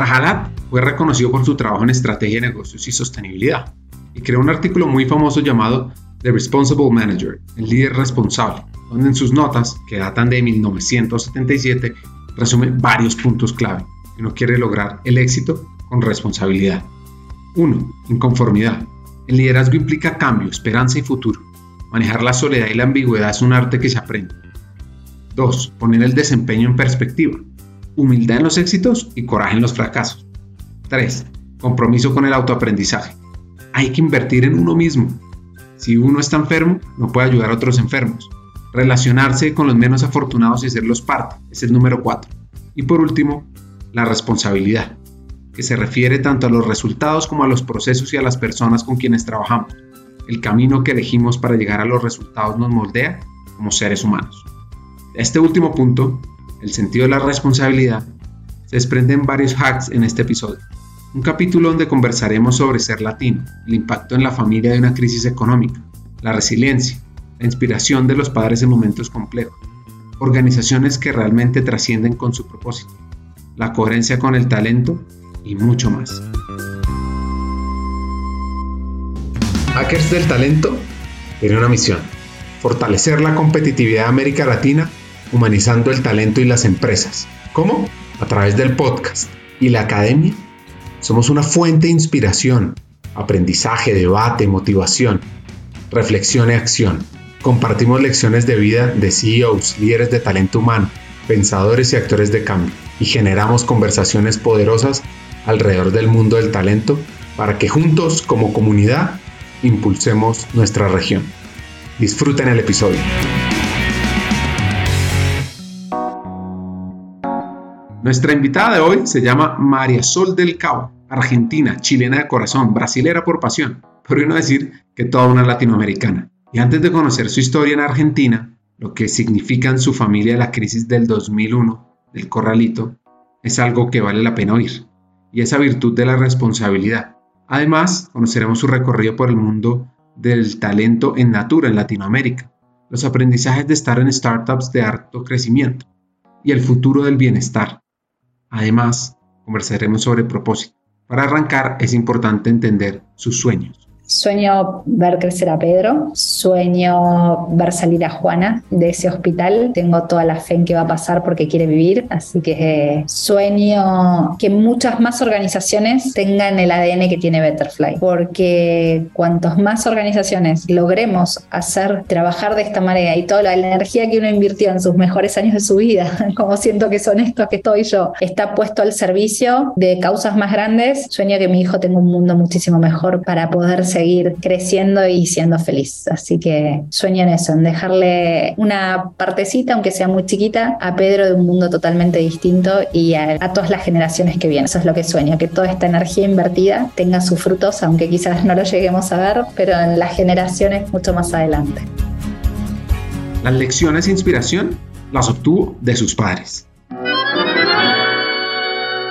Rajalat fue reconocido por su trabajo en estrategia de negocios y sostenibilidad y creó un artículo muy famoso llamado The Responsible Manager, el líder responsable, donde en sus notas, que datan de 1977, resume varios puntos clave que uno quiere lograr el éxito con responsabilidad. 1. Inconformidad. El liderazgo implica cambio, esperanza y futuro. Manejar la soledad y la ambigüedad es un arte que se aprende. 2. Poner el desempeño en perspectiva. Humildad en los éxitos y coraje en los fracasos. 3. Compromiso con el autoaprendizaje. Hay que invertir en uno mismo. Si uno está enfermo, no puede ayudar a otros enfermos. Relacionarse con los menos afortunados y hacerlos parte es el número 4. Y por último, la responsabilidad, que se refiere tanto a los resultados como a los procesos y a las personas con quienes trabajamos. El camino que elegimos para llegar a los resultados nos moldea como seres humanos. Este último punto, el sentido de la responsabilidad, se desprenden varios hacks en este episodio. Un capítulo donde conversaremos sobre ser latino, el impacto en la familia de una crisis económica, la resiliencia, la inspiración de los padres en momentos complejos, organizaciones que realmente trascienden con su propósito, la coherencia con el talento y mucho más. Hackers del Talento tiene una misión, fortalecer la competitividad de América Latina humanizando el talento y las empresas. ¿Cómo? A través del podcast y la academia. Somos una fuente de inspiración, aprendizaje, debate, motivación, reflexión y acción Compartimos lecciones de vida de CEOs, líderes de talento humano, pensadores y actores de cambio y generamos conversaciones poderosas alrededor del mundo del talento para que juntos como comunidad impulsemos nuestra región. Disfruten el episodio. Nuestra invitada de hoy se llama María Sol del Cabo, argentina, chilena de corazón, brasilera por pasión, por no decir que toda una latinoamericana. Y antes de conocer su historia en Argentina, lo que significa en su familia la crisis del 2001, del corralito, es algo que vale la pena oír, y esa virtud de la responsabilidad. Además, conoceremos su recorrido por el mundo del talento en Natura en Latinoamérica, los aprendizajes de estar en startups de alto crecimiento y el futuro del bienestar. Además, conversaremos sobre propósito. Para arrancar es importante entender sus sueños. Sueño ver crecer a Pedro, sueño ver salir a Juana de ese hospital. Tengo toda la fe en que va a pasar porque quiere vivir, así que eh, sueño que muchas más organizaciones tengan el ADN que tiene Betterfly, porque cuantos más organizaciones logremos hacer trabajar de esta manera y toda la energía que uno invirtió en sus mejores años de su vida, como siento que son estos que estoy yo, está puesto al servicio de causas más grandes, sueño que mi hijo tenga un mundo muchísimo mejor para poder ser seguir creciendo y siendo feliz. Así que sueño en eso, en dejarle una partecita, aunque sea muy chiquita, a Pedro de un mundo totalmente distinto y a, todas las generaciones que vienen. Eso es lo que sueño, que toda esta energía invertida tenga sus frutos, aunque quizás no lo lleguemos a ver, pero en las generaciones mucho más adelante. Las lecciones e inspiración las obtuvo de sus padres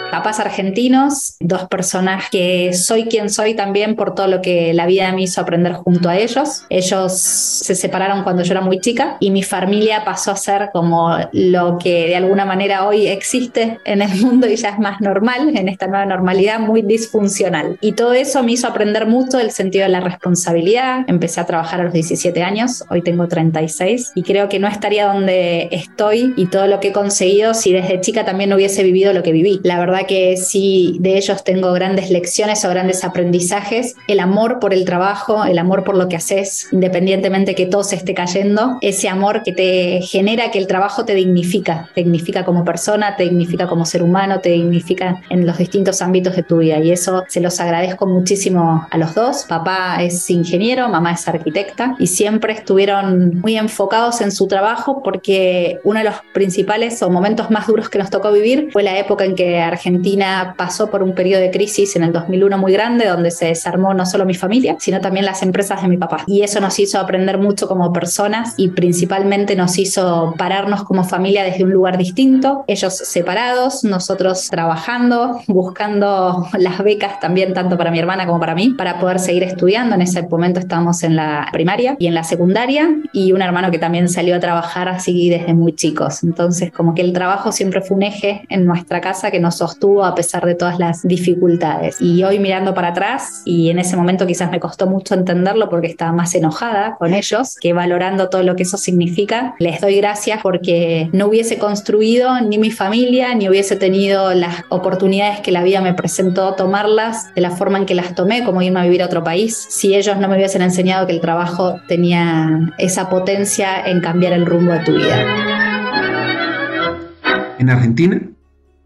papás argentinos, dos personas que soy quien soy también por todo lo que la vida me hizo aprender junto a ellos. Ellos se separaron cuando yo era muy chica y mi familia pasó a ser como lo que de alguna manera hoy existe en el mundo y ya es más normal, en esta nueva normalidad muy disfuncional. Y todo eso me hizo aprender mucho el sentido de la responsabilidad. Empecé a trabajar a los 17 años, hoy tengo 36 y creo que no estaría donde estoy y todo lo que he conseguido si desde chica también no hubiese vivido lo que viví. La verdad que sí de ellos tengo grandes lecciones o grandes aprendizajes. El amor por el trabajo, el amor por lo que haces, independientemente que todo se esté cayendo, ese amor que te genera que el trabajo te dignifica, te dignifica como persona, te dignifica como ser humano, te dignifica en los distintos ámbitos de tu vida y eso se los agradezco muchísimo a los dos. Papá es ingeniero, mamá es arquitecta y siempre estuvieron muy enfocados en su trabajo porque uno de los principales o momentos más duros que nos tocó vivir fue la época en que Argentina Argentina pasó por un periodo de crisis en el 2001 muy grande, donde se desarmó no solo mi familia, sino también las empresas de mi papá. Y eso nos hizo aprender mucho como personas y principalmente nos hizo pararnos como familia desde un lugar distinto, ellos separados, nosotros trabajando, buscando las becas también tanto para mi hermana como para mí, para poder seguir estudiando. En ese momento estábamos en la primaria y en la secundaria y un hermano que también salió a trabajar así desde muy chicos. Entonces como que el trabajo siempre fue un eje en nuestra casa que nos sostuvo sostuvo a pesar de todas las dificultades. Y hoy mirando para atrás, y en ese momento quizás me costó mucho entenderlo porque estaba más enojada con ellos que valorando todo lo que eso significa, les doy gracias porque no hubiese construido ni mi familia, ni hubiese tenido las oportunidades que la vida me presentó tomarlas de la forma en que las tomé, como irme a vivir a otro país, si ellos no me hubiesen enseñado que el trabajo tenía esa potencia en cambiar el rumbo de tu vida. En Argentina,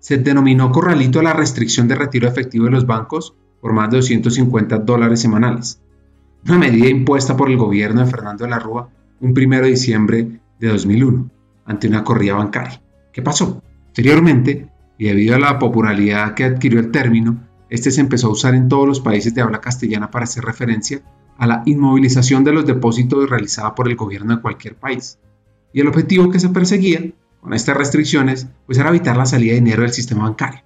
se denominó corralito a la restricción de retiro efectivo de los bancos por más de 250 dólares semanales, una medida impuesta por el gobierno de Fernando de la Rúa un 1 de diciembre de 2001 ante una corrida bancaria. ¿Qué pasó? Posteriormente, y debido a la popularidad que adquirió el término, este se empezó a usar en todos los países de habla castellana para hacer referencia a la inmovilización de los depósitos realizada por el gobierno de cualquier país. Y el objetivo que se perseguía con estas restricciones pues era evitar la salida de dinero del sistema bancario,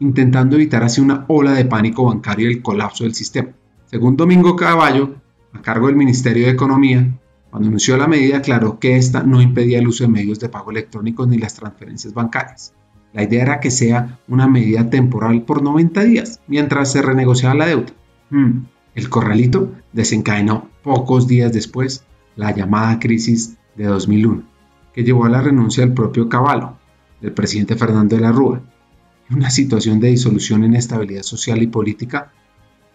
intentando evitar así una ola de pánico bancario y el colapso del sistema. Según Domingo Caballo, a cargo del Ministerio de Economía, cuando anunció la medida aclaró que esta no impedía el uso de medios de pago electrónicos ni las transferencias bancarias. La idea era que sea una medida temporal por 90 días, mientras se renegociaba la deuda. Hmm, el corralito desencadenó pocos días después la llamada crisis de 2001, que llevó a la renuncia del propio Caballo, del presidente Fernando de la Rúa, una situación de disolución e inestabilidad social y política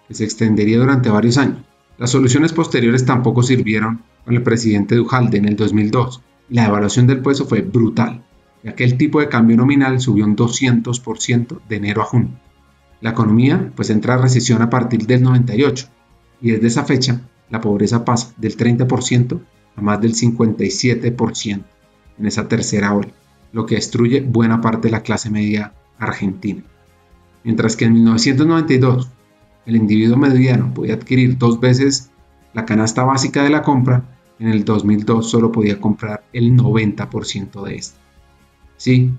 que se extendería durante varios años. Las soluciones posteriores tampoco sirvieron con el presidente Duhalde en el 2002. La devaluación del peso fue brutal, ya que el tipo de cambio nominal subió un 200% de enero a junio. La economía pues entra a recesión a partir del 98 y desde esa fecha la pobreza pasa del 30% a más del 57% en esa tercera ola, lo que destruye buena parte de la clase media argentina. Mientras que en 1992 el individuo mediano podía adquirir dos veces la canasta básica de la compra, en el 2002 solo podía comprar el 90% de esta. Sí,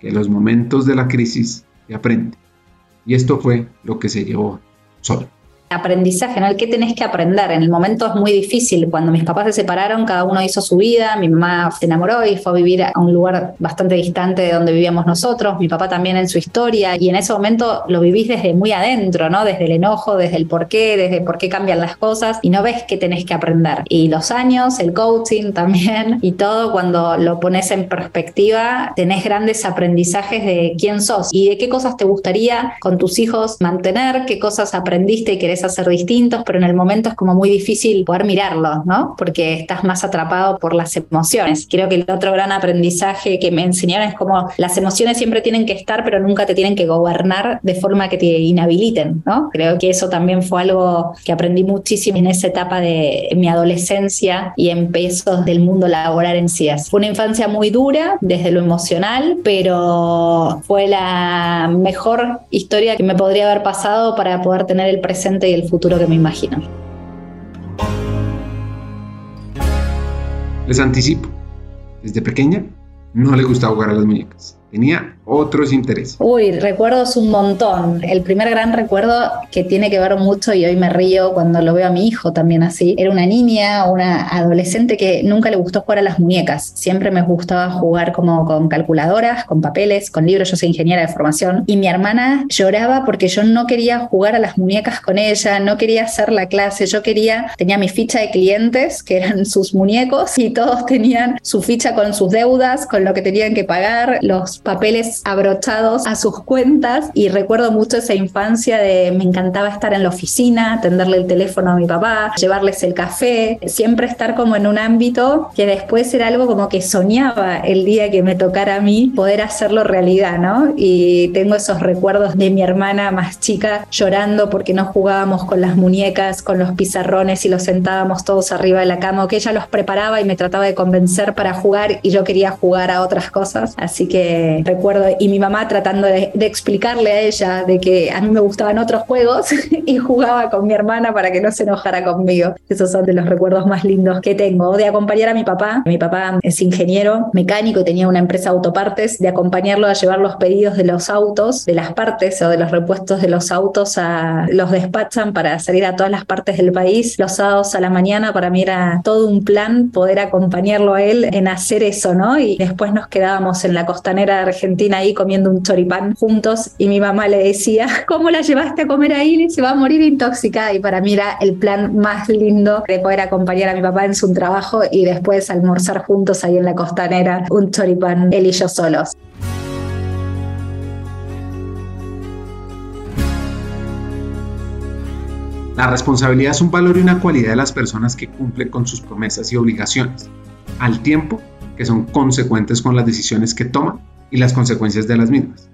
que los momentos de la crisis se aprende. Y esto fue lo que se llevó solo aprendizaje, ¿no? El que tenés que aprender. En el momento es muy difícil. Cuando mis papás se separaron, cada uno hizo su vida. Mi mamá se enamoró y fue a vivir a un lugar bastante distante de donde vivíamos nosotros. Mi papá también en su historia. Y en ese momento lo vivís desde muy adentro, ¿no? Desde el enojo, desde el por qué, desde por qué cambian las cosas. Y no ves que tenés que aprender. Y los años, el coaching también, y todo, cuando lo pones en perspectiva, tenés grandes aprendizajes de quién sos y de qué cosas te gustaría con tus hijos mantener, qué cosas aprendiste y querés a ser distintos, pero en el momento es como muy difícil poder mirarlos, ¿no? Porque estás más atrapado por las emociones. Creo que el otro gran aprendizaje que me enseñaron es como las emociones siempre tienen que estar, pero nunca te tienen que gobernar de forma que te inhabiliten, ¿no? Creo que eso también fue algo que aprendí muchísimo en esa etapa de mi adolescencia y en pesos del mundo laboral en sí. Fue una infancia muy dura desde lo emocional, pero fue la mejor historia que me podría haber pasado para poder tener el presente el futuro que me imagino. Les anticipo, desde pequeña no le gustaba jugar a las muñecas tenía otros intereses. Uy, recuerdos un montón. El primer gran recuerdo que tiene que ver mucho y hoy me río cuando lo veo a mi hijo también así. Era una niña, una adolescente que nunca le gustó jugar a las muñecas. Siempre me gustaba jugar como con calculadoras, con papeles, con libros. Yo soy ingeniera de formación y mi hermana lloraba porque yo no quería jugar a las muñecas con ella, no quería hacer la clase. Yo quería, tenía mi ficha de clientes que eran sus muñecos y todos tenían su ficha con sus deudas, con lo que tenían que pagar, los papeles abrochados a sus cuentas y recuerdo mucho esa infancia de me encantaba estar en la oficina, atenderle el teléfono a mi papá, llevarles el café, siempre estar como en un ámbito que después era algo como que soñaba el día que me tocara a mí poder hacerlo realidad, ¿no? Y tengo esos recuerdos de mi hermana más chica llorando porque no jugábamos con las muñecas, con los pizarrones y los sentábamos todos arriba de la cama, o que ella los preparaba y me trataba de convencer para jugar y yo quería jugar a otras cosas. Así que recuerdo, y mi mamá tratando de, explicarle a ella de que a mí me gustaban otros juegos y jugaba con mi hermana para que no se enojara conmigo. Esos son de los recuerdos más lindos que tengo. De acompañar a mi papá, mi papá es ingeniero mecánico y tenía una empresa de autopartes, de acompañarlo a llevar los pedidos de los autos, de las partes o de los repuestos de los autos a los despachan para salir a todas las partes del país los sábados a la mañana. Para mí era todo un plan poder acompañarlo a él en hacer eso, ¿no? Y después nos quedábamos en la costanera Argentina ahí comiendo un choripán juntos y mi mamá le decía, ¿cómo la llevaste a comer ahí? Se va a morir intoxicada y para mí era el plan más lindo de poder acompañar a mi papá en su trabajo y después almorzar juntos ahí en la costanera un choripán él y yo solos. La responsabilidad es un valor y una cualidad de las personas que cumplen con sus promesas y obligaciones, al tiempo que son consecuentes con las decisiones que toman y las consecuencias de las mismas.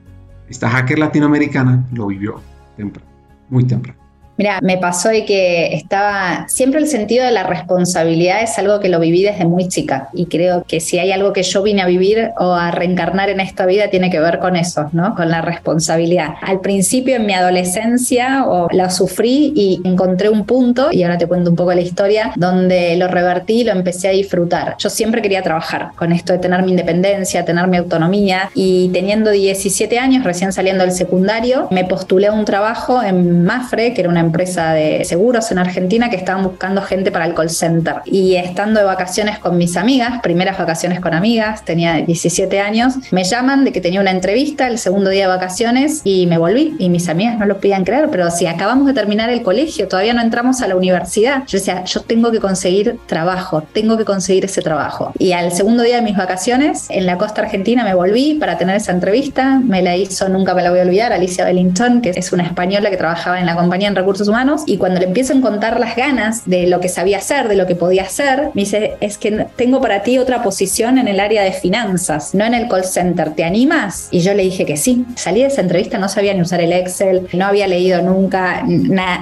Esta hacker latinoamericana lo vivió temprano, muy temprano. Mira, me pasó de que estaba siempre el sentido de la responsabilidad es algo que lo viví desde muy chica y creo que si hay algo que yo vine a vivir o a reencarnar en esta vida tiene que ver con eso, ¿no? Con la responsabilidad. Al principio en mi adolescencia o la sufrí y encontré un punto y ahora te cuento un poco la historia donde lo revertí y lo empecé a disfrutar. Yo siempre quería trabajar con esto de tener mi independencia, tener mi autonomía y teniendo 17 años, recién saliendo del secundario, me postulé a un trabajo en Mafre, que era una empresa de seguros en Argentina que estaban buscando gente para el call center. Y estando de vacaciones con mis amigas, primeras vacaciones con amigas, tenía 17 años, me llaman de que tenía una entrevista el segundo día de vacaciones y me volví. Y mis amigas no lo podían creer, pero si acabamos de terminar el colegio, todavía no entramos a la universidad. Yo decía, yo tengo que conseguir trabajo, tengo que conseguir ese trabajo. Y al segundo día de mis vacaciones, en la costa argentina, me volví para tener esa entrevista. Me la hizo, nunca me la voy a olvidar, Alicia Bellington, que es una española que trabajaba en la compañía en recursos humanos y cuando le empiezo a contar las ganas de lo que sabía hacer, de lo que podía hacer, me dice, es que tengo para ti otra posición en el área de finanzas, no en el call center, ¿te animas? Y yo le dije que sí. Salí de esa entrevista, no sabía ni usar el Excel, no había leído nunca.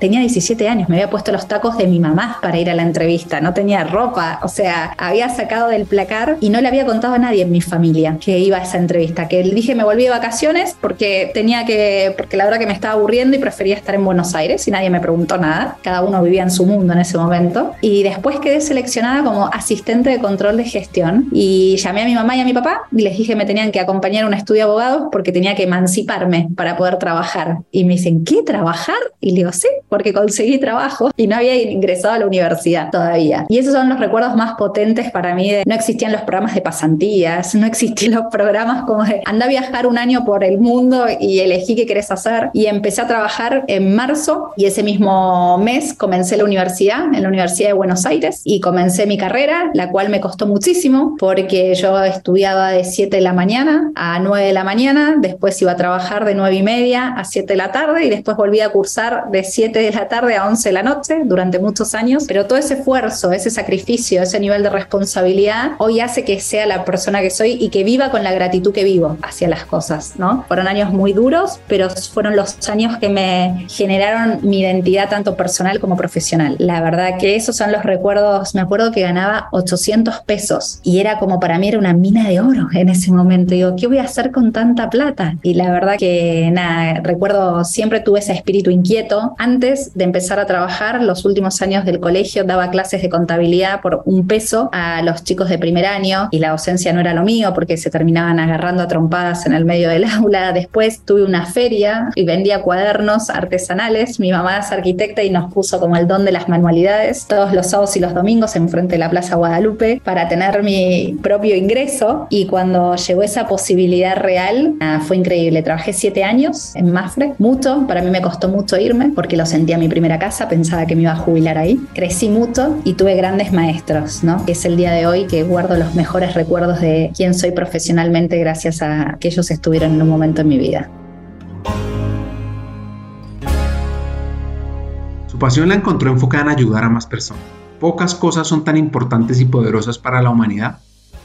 Tenía 17 años, me había puesto los tacos de mi mamá para ir a la entrevista, no tenía ropa, o sea, había sacado del placar y no le había contado a nadie en mi familia que iba a esa entrevista, que dije me volví de vacaciones porque tenía que, porque la verdad que me estaba aburriendo y prefería estar en Buenos Aires y nadie me preguntó nada, cada uno vivía en su mundo en ese momento. Y después quedé seleccionada como asistente de control de gestión y llamé a mi mamá y a mi papá y les dije me tenían que acompañar a un estudio de abogados porque tenía que emanciparme para poder trabajar. Y me dicen, ¿qué? ¿Trabajar? Y le digo, sí, porque conseguí trabajo y no había ingresado a la universidad todavía. Y esos son los recuerdos más potentes para mí de no existían los programas de pasantías, no existían los programas como de anda a viajar un año por el mundo y elegí qué querés hacer. Y empecé a trabajar en marzo y ese mismo mes comencé la universidad, en la Universidad de Buenos Aires, y comencé mi carrera, la cual me costó muchísimo porque yo estudiaba de 7 de la mañana a 9 de la mañana, después iba a trabajar de 9 y media a 7 de la tarde y después volví a cursar de 7 de la tarde a 11 de la noche durante muchos años, pero todo ese esfuerzo, ese sacrificio, ese nivel de responsabilidad hoy hace que sea la persona que soy y que viva con la gratitud que vivo hacia las cosas, ¿no? Fueron años muy duros, pero fueron los años que me generaron mi identidad tanto personal como profesional. La verdad que esos son los recuerdos. Me acuerdo que ganaba 800 pesos y era como para mí era una mina de oro en ese momento. Digo, ¿qué voy a hacer con tanta plata? Y la verdad que nada, recuerdo siempre tuve ese espíritu inquieto. Antes de empezar a trabajar, los últimos años del colegio daba clases de contabilidad por un peso a los chicos de primer año y la docencia no era lo mío porque se terminaban agarrando a trompadas en el medio del aula. Después tuve una feria y vendía cuadernos artesanales. Mi mamá arquitecta y nos puso como el don de las manualidades todos los sábados y los domingos en frente de la Plaza Guadalupe para tener mi propio ingreso y cuando llegó esa posibilidad real fue increíble. Trabajé siete años en Mafre, mucho, para mí me costó mucho irme porque lo sentía mi primera casa, pensaba que me iba a jubilar ahí. Crecí mucho y tuve grandes maestros, ¿no? Que es el día de hoy que guardo los mejores recuerdos de quién soy profesionalmente gracias a que ellos estuvieron en un momento en mi vida. Pasión la encontró enfocada en ayudar a más personas. Pocas cosas son tan importantes y poderosas para la humanidad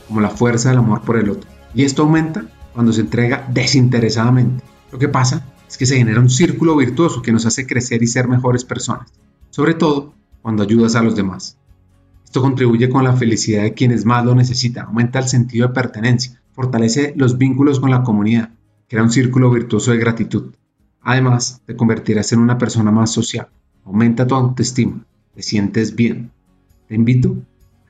como la fuerza del amor por el otro. Y esto aumenta cuando se entrega desinteresadamente. Lo que pasa es que se genera un círculo virtuoso que nos hace crecer y ser mejores personas, sobre todo cuando ayudas a los demás. Esto contribuye con la felicidad de quienes más lo necesitan, aumenta el sentido de pertenencia, fortalece los vínculos con la comunidad, crea un círculo virtuoso de gratitud. Además, te convertirás en una persona más social, aumenta tu autoestima, te sientes bien. Te invito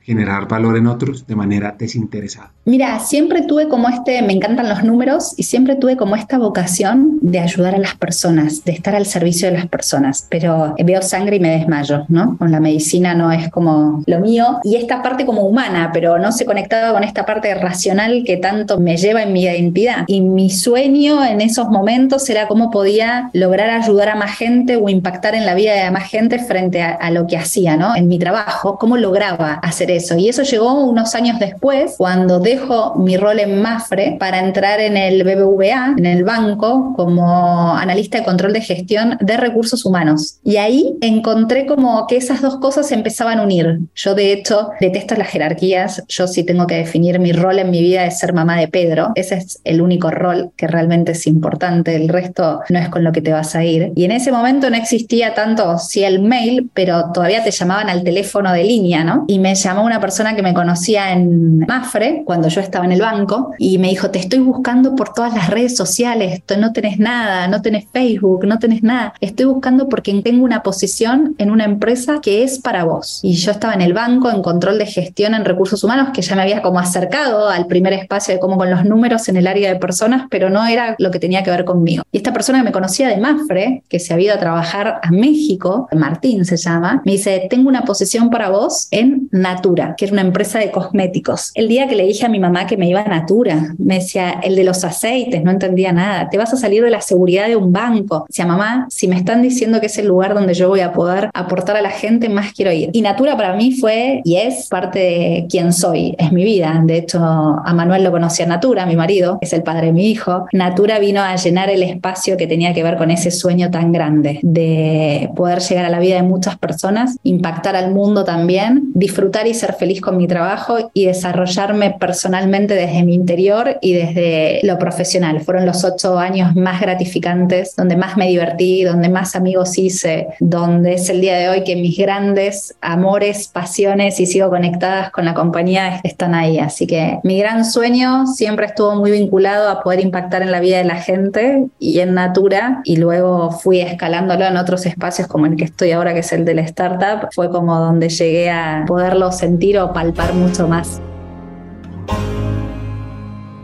generar valor en otros de manera desinteresada? Mira, siempre tuve como este, me encantan los números y siempre tuve como esta vocación de ayudar a las personas, de estar al servicio de las personas, pero veo sangre y me desmayo, ¿no? Con la medicina no es como lo mío y esta parte como humana, pero no se conectaba con esta parte racional que tanto me lleva en mi identidad. Y mi sueño en esos momentos era cómo podía lograr ayudar a más gente o impactar en la vida de más gente frente a, a lo que hacía, ¿no? En mi trabajo, cómo lograba hacer eso. Y eso llegó unos años después, cuando dejo mi rol en Mafre para entrar en el BBVA, en el banco, como analista de control de gestión de recursos humanos. Y ahí encontré como que esas dos cosas se empezaban a unir. Yo de hecho detesto las jerarquías. Yo sí tengo que definir mi rol en mi vida es ser mamá de Pedro. Ese es el único rol que realmente es importante. El resto no es con lo que te vas a ir. Y en ese momento no existía tanto, sí el mail, pero todavía te llamaban al teléfono de línea, ¿no? Y me llamó una persona que me conocía en Mafre cuando yo estaba en el banco y me dijo, te estoy buscando por todas las redes sociales, no tenés nada, no tenés Facebook, no tenés nada. Estoy buscando porque tengo una posición en una empresa que es para vos. Y yo estaba en el banco en control de gestión en recursos humanos, que ya me había como acercado al primer espacio de cómo con los números en el área de personas, pero no era lo que tenía que ver conmigo. Y esta persona que me conocía de Mafre, que se había ido a trabajar a México, Martín se llama, me dice, tengo una posición para vos en Natura, que era una empresa de cosméticos. El día que le dije a mi mamá que me iba a Natura, me decía, el de los aceites, no entendía nada, te vas a salir de la seguridad de un banco. Decía, mamá, si me están diciendo que es el lugar donde yo voy a poder aportar a la gente, más quiero ir. Y Natura para mí fue y es parte de quién soy, es mi vida. De hecho, a Manuel lo conocía Natura, mi marido, es el padre de mi hijo. Natura vino a llenar el espacio que tenía que ver con ese sueño tan grande de poder llegar a la vida de muchas personas, impactar al mundo también, disfrutar y ser feliz con mi trabajo y desarrollarme personalmente desde mi interior y desde lo profesional. Fueron los ocho años más gratificantes, donde más me divertí, donde más amigos hice, donde es el día de hoy que mis grandes amores, pasiones y sigo conectadas con la compañía están ahí. Así que mi gran sueño siempre estuvo muy vinculado a poder impactar en la vida de la gente y en Natura y luego fui escalándolo en otros espacios como el que estoy ahora, que es el de la startup. Fue como donde llegué a poderlo sentir o palpar mucho más.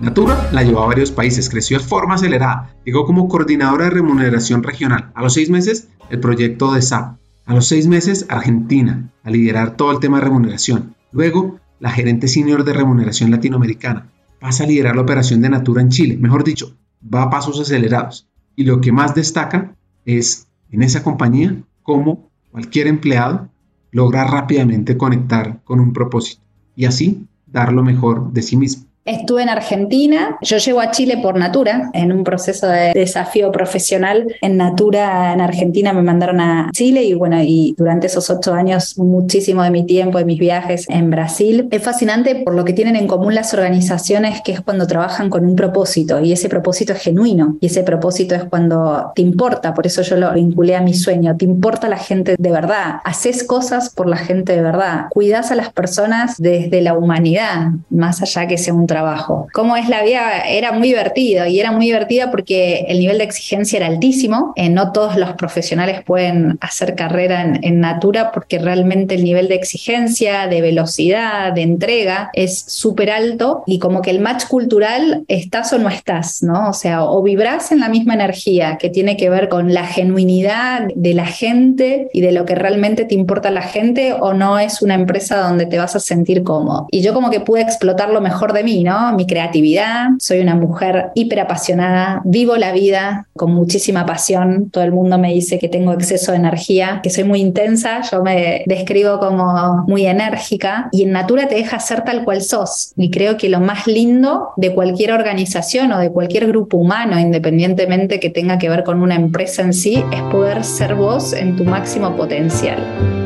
Natura la llevó a varios países, creció de forma acelerada, llegó como coordinadora de remuneración regional. A los seis meses, el proyecto de SAP. A los seis meses, Argentina, a liderar todo el tema de remuneración. Luego, la gerente senior de remuneración latinoamericana. Pasa a liderar la operación de Natura en Chile. Mejor dicho, va a pasos acelerados. Y lo que más destaca es en esa compañía cómo cualquier empleado logra rápidamente conectar con un propósito y así dar lo mejor de sí mismo. Estuve en Argentina, yo llego a Chile por Natura, en un proceso de desafío profesional. En Natura, en Argentina, me mandaron a Chile y bueno, y durante esos ocho años, muchísimo de mi tiempo, de mis viajes en Brasil. Es fascinante por lo que tienen en común las organizaciones, que es cuando trabajan con un propósito y ese propósito es genuino y ese propósito es cuando te importa, por eso yo lo vinculé a mi sueño, te importa la gente de verdad, haces cosas por la gente de verdad, cuidas a las personas desde la humanidad, más allá que sea un Cómo es la vida, era muy divertido y era muy divertida porque el nivel de exigencia era altísimo. Eh, no todos los profesionales pueden hacer carrera en, en, Natura porque realmente el nivel de exigencia, de velocidad, de entrega es súper alto y como que el match cultural estás o no estás, ¿no? O sea, o vibras en la misma energía que tiene que ver con la genuinidad de la gente y de lo que realmente te importa a la gente o no es una empresa donde te vas a sentir cómodo. Y yo como que pude explotar lo mejor de mí, mi creatividad. Soy una mujer hiper apasionada, vivo la vida con muchísima pasión. Todo el mundo me dice que tengo exceso de energía, que soy muy intensa. Yo me describo como muy enérgica y en Natura te deja ser tal cual sos. Y creo que lo más lindo de cualquier organización o de cualquier grupo humano, independientemente que tenga que ver con una empresa en sí, es poder ser vos en tu máximo potencial.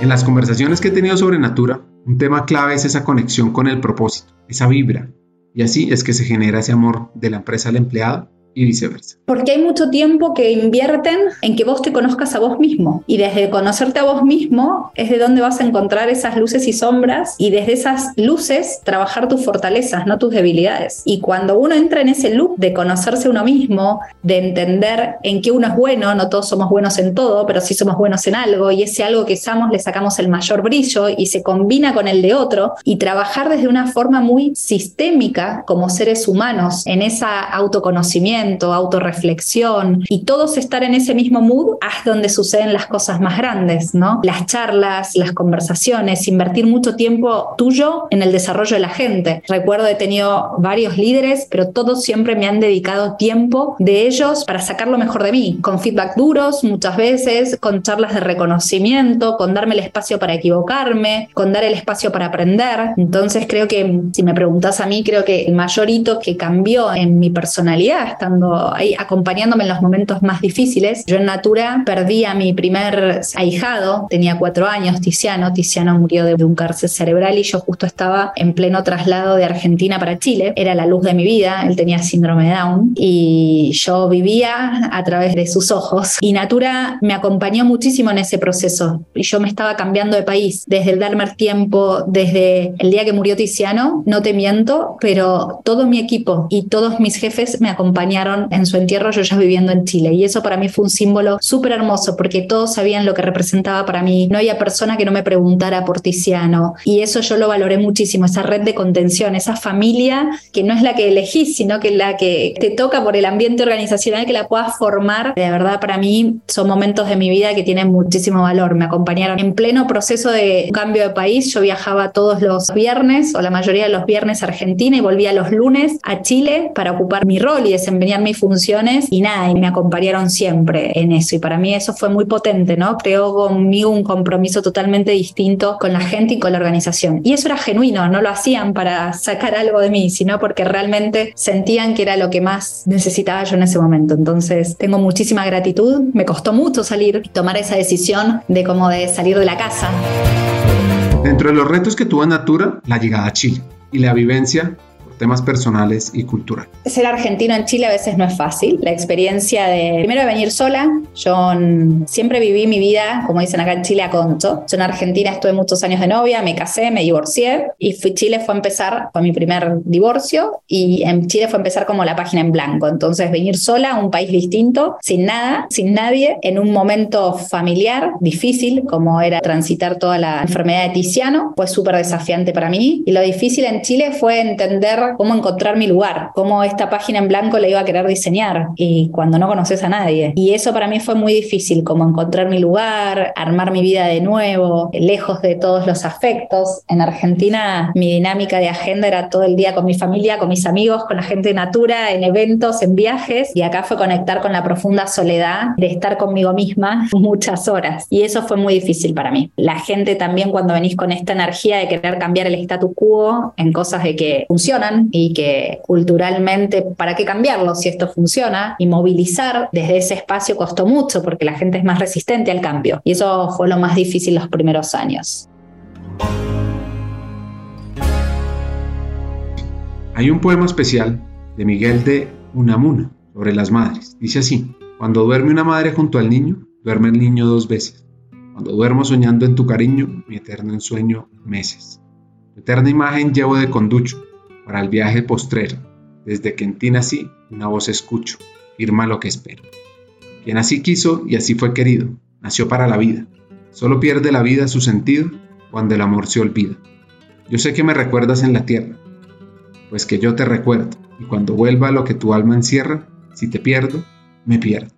En las conversaciones que he tenido sobre Natura, un tema clave es esa conexión con el propósito, esa vibra. Y así es que se genera ese amor de la empresa al empleado y viceversa. Porque hay mucho tiempo que invierten en que vos te conozcas a vos mismo y desde conocerte a vos mismo es de donde vas a encontrar esas luces y sombras y desde esas luces trabajar tus fortalezas, no tus debilidades. Y cuando uno entra en ese loop de conocerse uno mismo, de entender en qué uno es bueno, no todos somos buenos en todo, pero sí somos buenos en algo y ese algo que somos le sacamos el mayor brillo y se combina con el de otro y trabajar desde una forma muy sistémica como seres humanos en esa autoconocimiento, autorreflexión y todos estar en ese mismo mood es donde suceden las cosas más grandes, ¿no? Las charlas, las conversaciones, invertir mucho tiempo tuyo en el desarrollo de la gente. Recuerdo he tenido varios líderes, pero todos siempre me han dedicado tiempo de ellos para sacar lo mejor de mí, con feedback duros muchas veces, con charlas de reconocimiento, con darme el espacio para equivocarme, con dar el espacio para aprender. Entonces creo que si me preguntas a mí, creo que el mayor hito que cambió en mi personalidad, estando ahí acompañándome en los momentos más difíciles, yo en Natura perdí a mi primer ahijado, tenía cuatro años, Tiziano, Tiziano murió de un cárcel cerebral y yo justo estaba en pleno traslado de Argentina para Chile, era la luz de mi vida, él tenía síndrome de Down y yo vivía a través de sus ojos. Y Natura me acompañó muchísimo en ese proceso y yo me estaba cambiando de país, desde el darme tiempo, desde el día que murió Tiziano, no te miento, pero todo mi equipo y todos mis jefes me acompañaron en su entierro, yo ya viviendo en Chile. Y eso para mí fue un símbolo súper hermoso porque todos sabían lo que representaba para mí, no había persona que no me preguntara por Tiziano. Y eso yo lo valoré muchísimo, esa red de contención, esa familia que no es la que elegís, sino que la que te toca por el ambiente organizacional que la puedas formar, de verdad para mí son momentos de mi vida que tienen muchísimo valor, me acompañaron en pleno proceso de cambio de país, yo viajaba todos los viernes o la mayoría de los viernes a Argentina y volvía los lunes a Chile para ocupar mi rol y desempeñar mis funciones y nada, y me acompañaron siempre en eso y para mí eso fue muy potente, ¿no? Creó conmigo un compromiso totalmente distinto con la gente y con la organización. Y eso era genuino, no lo hacían para sacar algo de mí, sino porque realmente sentían que era lo que más necesitaba yo en ese momento. Entonces tengo muchísima gratitud, me costó mucho salir y tomar esa decisión de como de salir de la casa. Dentro de los retos que tuvo Natura, la llegada a Chile y la vivencia temas personales y culturales. Ser argentino en Chile a veces no es fácil. La experiencia de, primero, de venir sola. Yo siempre viví mi vida, como dicen acá en Chile, a conto. Yo en Argentina estuve muchos años de novia, me casé, me divorcié y fui, Chile fue empezar, fue mi primer divorcio y en Chile fue empezar como la página en blanco. Entonces, venir sola a un país distinto, sin nada, sin nadie, en un momento familiar difícil, como era transitar toda la enfermedad de Tiziano, fue súper desafiante para mí. Y lo difícil en Chile fue entender cómo encontrar mi lugar, cómo esta página en blanco la iba a querer diseñar y cuando no conoces a nadie. Y eso para mí fue muy difícil, como encontrar mi lugar, armar mi vida de nuevo, lejos de todos los afectos. En Argentina mi dinámica de agenda era todo el día con mi familia, con mis amigos, con la gente de Natura, en eventos, en viajes y acá fue conectar con la profunda soledad de estar conmigo misma muchas horas. Y eso fue muy difícil para mí. La gente también cuando venís con esta energía de querer cambiar el statu quo en cosas de que funcionan, y que culturalmente, ¿para qué cambiarlo si esto funciona? Y movilizar desde ese espacio costó mucho porque la gente es más resistente al cambio. Y eso fue lo más difícil los primeros años. Hay un poema especial de Miguel de Unamuno sobre las madres. Dice así, cuando duerme una madre junto al niño, duerme el niño dos veces. Cuando duermo soñando en tu cariño, mi eterno ensueño meses. eterna imagen llevo de conducho, para el viaje postrero. Desde que en ti nací, una voz escucho, firma lo que espero. Quien así quiso y así fue querido, nació para la vida. Solo pierde la vida su sentido cuando el amor se olvida. Yo sé que me recuerdas en la tierra, pues que yo te recuerdo, y cuando vuelva lo que tu alma encierra, si te pierdo, me pierdo.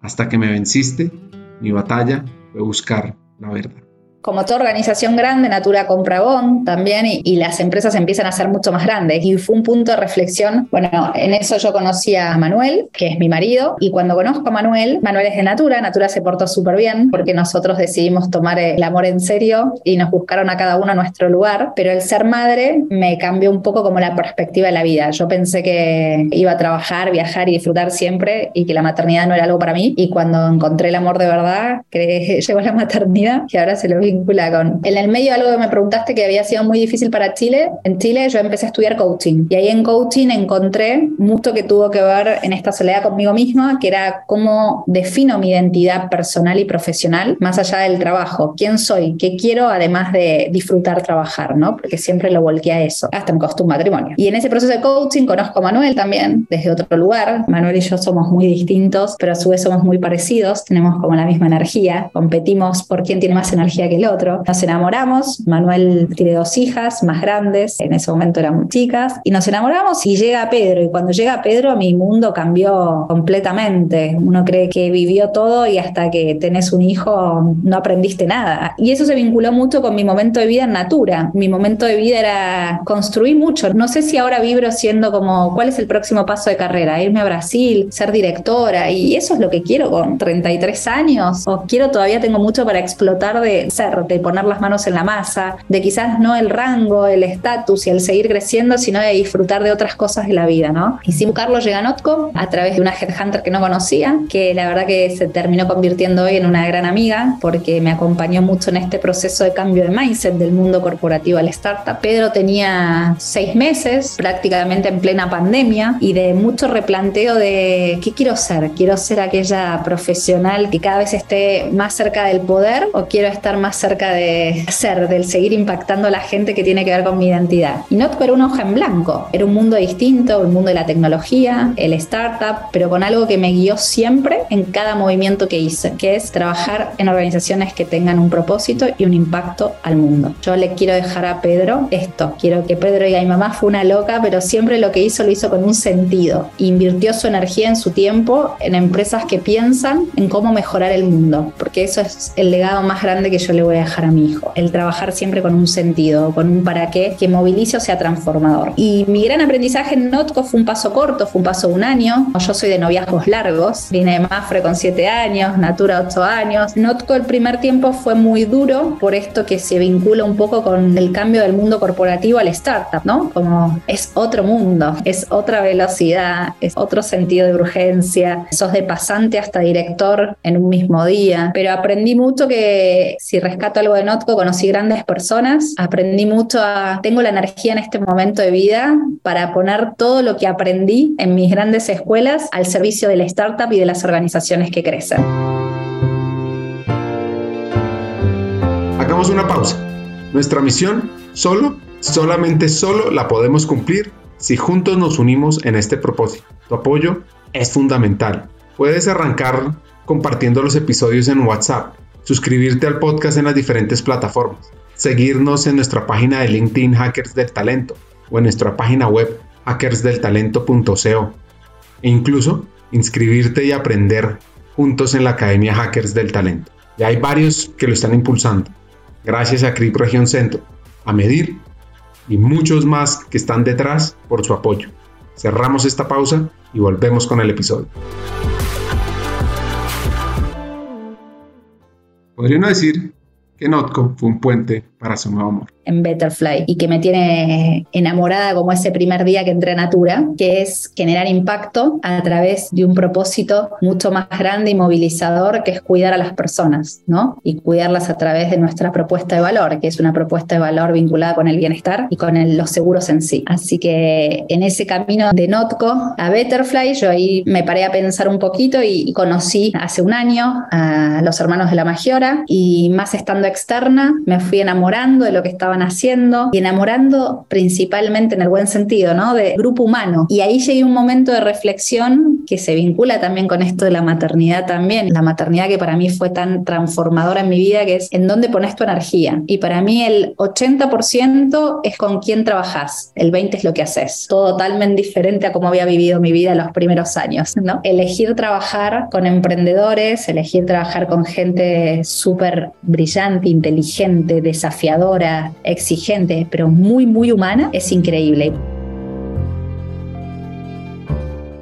Hasta que me venciste, mi batalla fue buscar la verdad como toda organización grande, Natura compra Bond también y, las empresas empiezan a ser mucho más grandes. Y fue un punto de reflexión. Bueno, en eso yo conocí a Manuel, que es mi marido, y cuando conozco a Manuel, Manuel es de Natura, Natura se portó súper bien porque nosotros decidimos tomar el amor en serio y nos buscaron a cada uno nuestro lugar, pero el ser madre me cambió un poco como la perspectiva de la vida. Yo pensé que iba a trabajar, viajar y disfrutar siempre y que la maternidad no era algo para mí y cuando encontré el amor de verdad, que llegó la maternidad, que ahora se lo vi vincula con. En el medio, algo que me preguntaste que había sido muy difícil para Chile. En Chile, yo empecé a estudiar coaching y ahí en coaching encontré mucho que tuvo que ver en esta soledad conmigo misma, que era cómo defino mi identidad personal y profesional más allá del trabajo. ¿Quién soy? ¿Qué quiero? Además de disfrutar trabajar, ¿no? Porque siempre lo volqué a eso. Hasta me costó un matrimonio. Y en ese proceso de coaching conozco a Manuel también, desde otro lugar. Manuel y yo somos muy distintos, pero a su vez somos muy parecidos. Tenemos como la misma energía. Competimos por quién tiene más energía que el otro. Nos enamoramos. Manuel tiene dos hijas más grandes. En ese momento eran chicas. Y nos enamoramos y llega Pedro. Y cuando llega Pedro, mi mundo cambió completamente. Uno cree que vivió todo y hasta que tenés un hijo no aprendiste nada. Y eso se vinculó mucho con mi momento de vida en Natura. Mi momento de vida era construir mucho. No sé si ahora vibro siendo como, ¿cuál es el próximo paso de carrera? Irme a Brasil, ser directora. Y eso es lo que quiero con 33 años. O quiero, todavía tengo mucho para explotar de ser, de poner las manos en la masa, de quizás no el rango, el estatus y el seguir creciendo, sino de disfrutar de otras cosas de la vida, ¿no? Y Sim Carlos llega a Notco a través de una headhunter que no conocía, que la verdad que se terminó convirtiendo hoy en una gran amiga porque me acompañó mucho en este proceso de cambio de mindset del mundo corporativo al startup. Pedro tenía seis meses, prácticamente en plena pandemia, y de mucho replanteo de qué quiero ser. ¿Quiero ser aquella profesional que cada vez esté más cerca del poder o quiero estar más cerca de ser, del seguir impactando a la gente que tiene que ver con mi identidad? Y no era una hoja en blanco, era un mundo distinto, el mundo de la tecnología, el startup, pero con algo que me guió siempre en cada movimiento que hice, que es trabajar en organizaciones que tengan un propósito y un impacto al mundo. Yo le quiero dejar a Pedro esto, quiero que Pedro diga, mi mamá fue una loca, pero siempre lo que hizo lo hizo con un sentido. Invirtió su energía en su tiempo en empresas que piensan en cómo mejorar el mundo, porque eso es el legado más grande que yo le voy a dejar a mi hijo, el trabajar siempre con un sentido, con un para qué que movilice o sea transformador. Y mi gran aprendizaje en Notco fue un paso corto, fue un paso de un año. Yo soy de noviazgos largos, vine de Mafre con siete años, Natura ocho años. Notco el primer tiempo fue muy duro por esto que se vincula un poco con el cambio del mundo corporativo al startup, ¿no? Como es otro mundo, es otra velocidad, es otro sentido de urgencia, sos de pasante hasta director en un mismo día, pero aprendí mucho que si rescato algo de Notco, conocí grandes personas, aprendí mucho a, tengo la energía en este momento de vida para poner todo lo que aprendí en mis grandes escuelas al servicio de la startup y de las organizaciones que crecen. Hagamos una pausa. Nuestra misión solo, solamente solo la podemos cumplir si juntos nos unimos en este propósito. Tu apoyo es fundamental. Puedes arrancar compartiendo los episodios en WhatsApp, suscribirte al podcast en las diferentes plataformas, seguirnos en nuestra página de LinkedIn Hackers del Talento o en nuestra página web hackersdeltalento.co e incluso inscribirte y aprender juntos en la Academia Hackers del Talento. Ya hay varios que lo están impulsando. Gracias a CRIP Región Centro, a Medir y muchos más que están detrás por su apoyo. Cerramos esta pausa y volvemos con el episodio. Podría no decir que Notco fue un puente para su nuevo amor en Betterfly y que me tiene enamorada como ese primer día que entré a Natura, que es generar impacto a través de un propósito mucho más grande y movilizador que es cuidar a las personas, ¿no? Y cuidarlas a través de nuestra propuesta de valor, que es una propuesta de valor vinculada con el bienestar y con los seguros en sí. Así que en ese camino de Notco a Betterfly, yo ahí me paré a pensar un poquito y conocí hace un año a los hermanos de la Magiora y más estando externa me fui enamorando de lo que estaba haciendo y enamorando principalmente en el buen sentido, ¿no? De grupo humano. Y ahí llegué a un momento de reflexión que se vincula también con esto de la maternidad también. La maternidad que para mí fue tan transformadora en mi vida, que es en dónde pones tu energía. Y para mí el 80% es con quién trabajas, el 20% es lo que haces. Todo totalmente diferente a cómo había vivido mi vida los primeros años, ¿no? Elegir trabajar con emprendedores, elegir trabajar con gente súper brillante, inteligente, desafiadora, exigente, pero muy, muy humana, es increíble.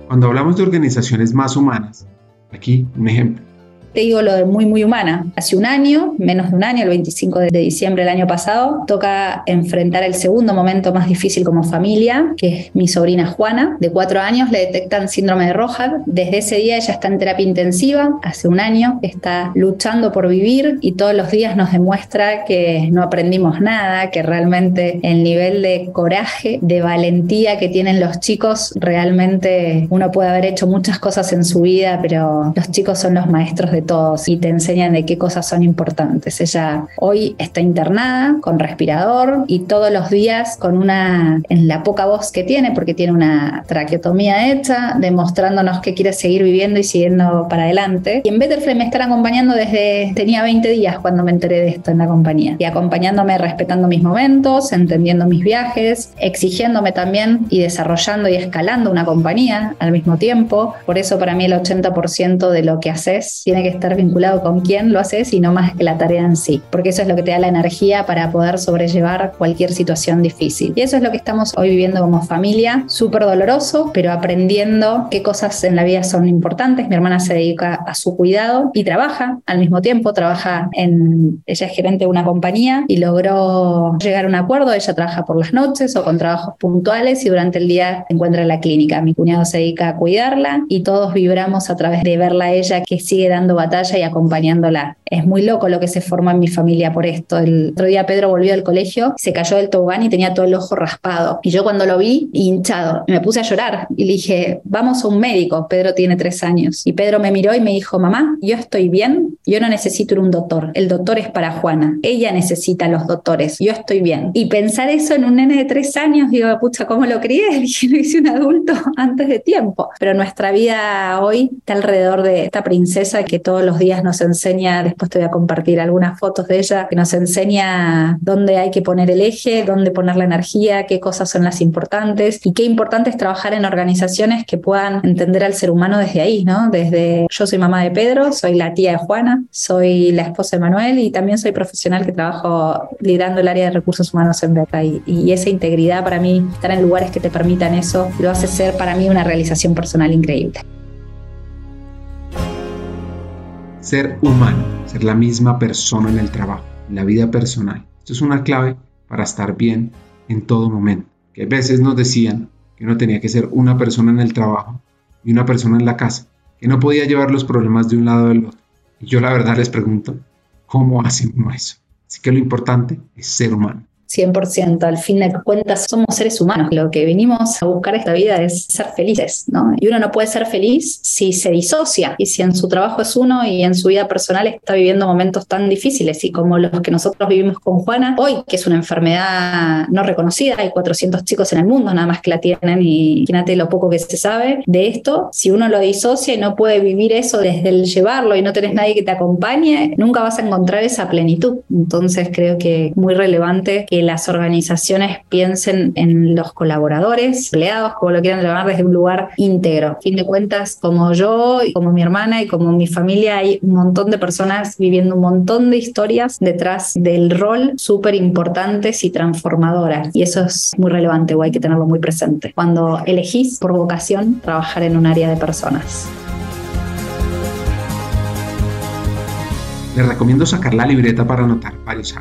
Cuando hablamos de organizaciones más humanas, aquí un ejemplo. Te digo lo de muy, muy humana. Hace un año, menos de un año, el 25 de diciembre del año pasado, toca enfrentar el segundo momento más difícil como familia, que es mi sobrina Juana, de cuatro años, le detectan síndrome de Roja. Desde ese día ella está en terapia intensiva, hace un año, está luchando por vivir y todos los días nos demuestra que no aprendimos nada, que realmente el nivel de coraje, de valentía que tienen los chicos, realmente uno puede haber hecho muchas cosas en su vida, pero los chicos son los maestros de todos y te enseñan de qué cosas son importantes. Ella hoy está internada con respirador y todos los días con una, en la poca voz que tiene, porque tiene una traqueotomía hecha, demostrándonos que quiere seguir viviendo y siguiendo para adelante. Y en Betterfly me están acompañando desde, tenía 20 días cuando me enteré de esto en la compañía. Y acompañándome, respetando mis momentos, entendiendo mis viajes, exigiéndome también y desarrollando y escalando una compañía al mismo tiempo. Por eso para mí el 80% de lo que haces tiene que estar vinculado con quién lo haces y no más que la tarea en sí. Porque eso es lo que te da la energía para poder sobrellevar cualquier situación difícil. Y eso es lo que estamos hoy viviendo como familia. Súper doloroso, pero aprendiendo qué cosas en la vida son importantes. Mi hermana se dedica a su cuidado y trabaja al mismo tiempo. Trabaja en... Ella es gerente de una compañía y logró llegar a un acuerdo. Ella trabaja por las noches o con trabajos puntuales y durante el día se encuentra en la clínica. Mi cuñado se dedica a cuidarla y todos vibramos a través de verla a ella que sigue dando batalla y acompañándola. Es muy loco lo que se forma en mi familia por esto. El otro día Pedro volvió del colegio, se cayó del tobogán y tenía todo el ojo raspado. Y yo cuando lo vi, hinchado, me puse a llorar y le dije, vamos a un médico. Pedro tiene tres años. Y Pedro me miró y me dijo, mamá, yo estoy bien, yo no necesito ir un doctor. El doctor es para Juana. Ella necesita los doctores. Yo estoy bien. Y pensar eso en un nene de tres años, digo, pucha, ¿cómo lo crié? Dije, lo hice un adulto antes de tiempo. Pero nuestra vida hoy está alrededor de esta princesa que todos los días nos enseña, después te voy a compartir algunas fotos de ella, que nos enseña dónde hay que poner el eje, dónde poner la energía, qué cosas son las importantes y qué importante es trabajar en organizaciones que puedan entender al ser humano desde ahí, ¿no? Desde yo soy mamá de Pedro, soy la tía de Juana, soy la esposa de Manuel y también soy profesional que trabajo liderando el área de recursos humanos en Beca y, y esa integridad para mí, estar en lugares que te permitan eso, lo hace ser para mí una realización personal increíble. Ser humano, ser la misma persona en el trabajo, en la vida personal. Esto es una clave para estar bien en todo momento. Que a veces nos decían que uno tenía que ser una persona en el trabajo y una persona en la casa, que no podía llevar los problemas de un lado del otro. Y yo la verdad les pregunto, ¿cómo hace uno eso? Así que lo importante es ser humano. 100%. Al fin de cuentas, somos seres humanos. Lo que venimos a buscar esta vida es ser felices, ¿no? Y uno no puede ser feliz si se disocia y si en su trabajo es uno y en su vida personal está viviendo momentos tan difíciles y como los que nosotros vivimos con Juana hoy, que es una enfermedad no reconocida, hay 400 chicos en el mundo nada más que la tienen y imagínate lo poco que se sabe de esto. Si uno lo disocia y no puede vivir eso desde el llevarlo y no tenés nadie que te acompañe, nunca vas a encontrar esa plenitud. Entonces creo que es muy relevante que las organizaciones piensen en los colaboradores, empleados, como lo quieran llamar, desde un lugar íntegro. Fin de cuentas, como yo, como mi hermana y como mi familia, hay un montón de personas viviendo un montón de historias detrás del rol súper importantes y transformadoras. Y eso es muy relevante o hay que tenerlo muy presente. Cuando elegís por vocación trabajar en un área de personas. Les recomiendo sacar la libreta para anotar varios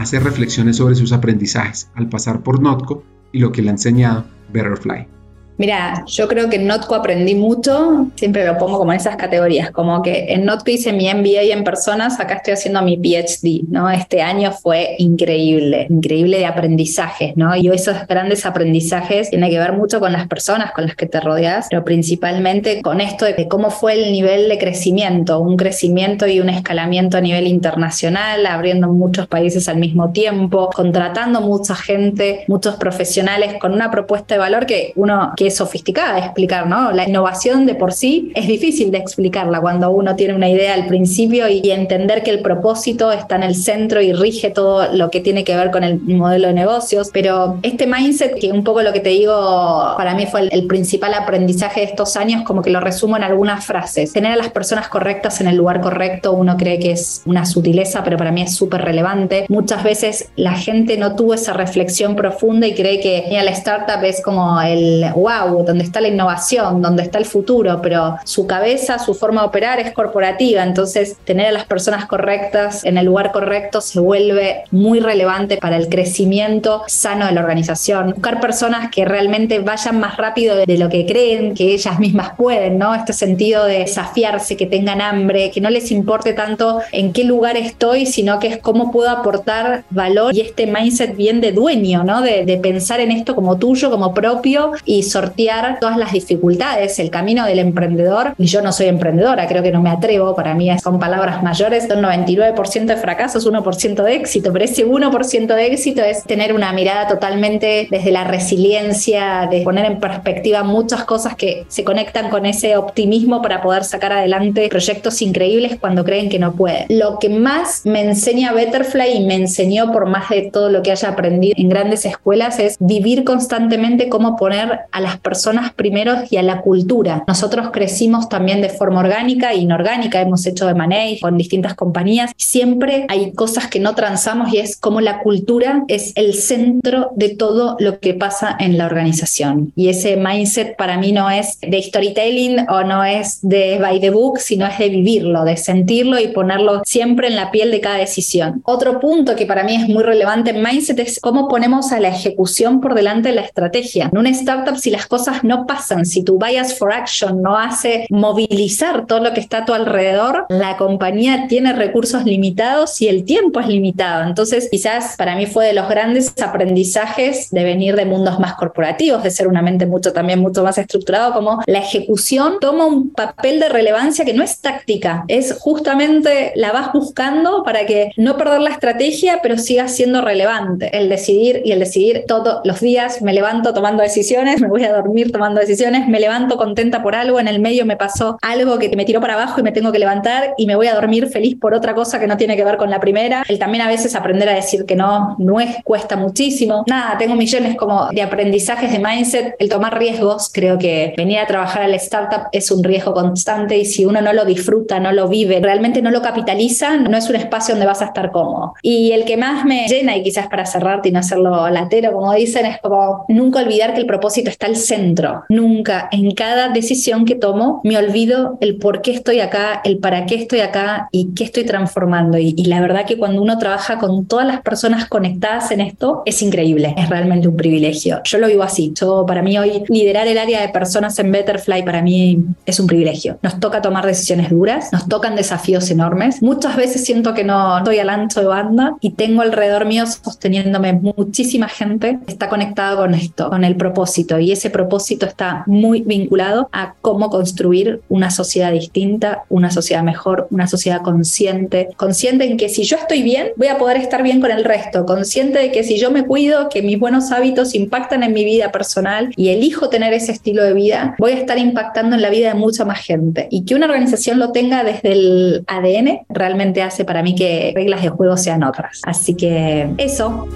hace reflexiones sobre sus aprendizajes al pasar por Notco y lo que le ha enseñado Betterfly. Mira, yo creo que en Notco aprendí mucho, siempre lo pongo como en esas categorías, como que en Notco hice mi MBA en personas, acá estoy haciendo mi PhD, ¿no? Este año fue increíble, increíble de aprendizajes, ¿no? Y esos grandes aprendizajes tienen que ver mucho con las personas con las que te rodeas, pero principalmente con esto de cómo fue el nivel de crecimiento, un crecimiento y un escalamiento a nivel internacional, abriendo muchos países al mismo tiempo, contratando mucha gente, muchos profesionales con una propuesta de valor que uno que sofisticada de explicar, ¿no? La innovación de por sí es difícil de explicarla cuando uno tiene una idea al principio y, entender que el propósito está en el centro y rige todo lo que tiene que ver con el modelo de negocios. Pero este mindset, que un poco lo que te digo, para mí fue el, principal aprendizaje de estos años, como que lo resumo en algunas frases. Tener a las personas correctas en el lugar correcto, uno cree que es una sutileza, pero para mí es súper relevante. Muchas veces la gente no tuvo esa reflexión profunda y cree que la startup es como el wow, donde está la innovación, donde está el futuro, pero su cabeza, su forma de operar es corporativa, entonces tener a las personas correctas en el lugar correcto se vuelve muy relevante para el crecimiento sano de la organización. Buscar personas que realmente vayan más rápido de lo que creen que ellas mismas pueden, ¿no? Este sentido de desafiarse, que tengan hambre, que no les importe tanto en qué lugar estoy, sino que es cómo puedo aportar valor y este mindset bien de dueño, ¿no? De, de pensar en esto como tuyo, como propio y sortear todas las dificultades. El camino del emprendedor, y yo no soy emprendedora, creo que no me atrevo, para mí son palabras mayores, son 99% de fracasos, 1% de éxito, pero ese 1% de éxito es tener una mirada totalmente desde la resiliencia, de poner en perspectiva muchas cosas que se conectan con ese optimismo para poder sacar adelante proyectos increíbles cuando creen que no pueden. Lo que más me enseña Betterfly y me enseñó por más de todo lo que haya aprendido en grandes escuelas es vivir constantemente cómo poner a las personas primero y a la cultura. Nosotros crecimos también de forma orgánica e inorgánica, hemos hecho de manage con distintas compañías. Siempre hay cosas que no transamos y es como la cultura es el centro de todo lo que pasa en la organización. Y ese mindset para mí no es de storytelling o no es de by the book, sino es de vivirlo, de sentirlo y ponerlo siempre en la piel de cada decisión. Otro punto que para mí es muy relevante en mindset es cómo ponemos a la ejecución por delante de la estrategia. En una startup, si las cosas no pasan, si tu bias for action no hace movilizar todo lo que está a tu alrededor, la compañía tiene recursos limitados y el tiempo es limitado. Entonces, quizás para mí fue de los grandes aprendizajes de venir de mundos más corporativos, de ser una mente mucho también mucho más estructurado, como la ejecución toma un papel de relevancia que no es táctica, es justamente la vas buscando para que no perder la estrategia, pero siga siendo relevante. El decidir y el decidir todos los días, me levanto tomando decisiones, me voy a dormir tomando decisiones, me levanto contenta por algo, en el medio me pasó algo que me tiró para abajo y me tengo que levantar y me voy a dormir feliz por otra cosa que no tiene que ver con la primera. El también a veces aprender a decir que no, no es, cuesta muchísimo. Nada, tengo millones como de aprendizajes de mindset, el tomar riesgos, creo que venir a trabajar al startup es un riesgo constante y si uno no lo disfruta, no lo vive, realmente no lo capitaliza, no es un espacio donde vas a estar cómodo. Y el que más me llena, y quizás para cerrarte y no hacerlo latero, como dicen, es como nunca olvidar que el propósito está al centro. Nunca, en cada decisión que tomo, me olvido el por qué estoy acá, el para qué estoy acá y qué estoy transformando. Y, la verdad que cuando uno trabaja con todas las personas conectadas en esto, es increíble, es realmente un privilegio. Yo lo vivo así. Yo, para mí hoy, liderar el área de personas en Betterfly para mí es un privilegio. Nos toca tomar decisiones duras, nos tocan desafíos enormes. Muchas veces siento que no estoy al ancho de banda y tengo alrededor mío sosteniéndome muchísima gente que está conectada con esto, con el propósito. Y ese propósito está muy vinculado a cómo construir una sociedad distinta, una sociedad mejor, una sociedad consciente, consciente en que si yo estoy bien, voy a poder estar bien con el resto, consciente de que si yo me cuido, que mis buenos hábitos impactan en mi vida personal y elijo tener ese estilo de vida, voy a estar impactando en la vida de mucha más gente. Y que una organización lo tenga desde el ADN realmente hace para mí que reglas de juego sean otras. Así que eso.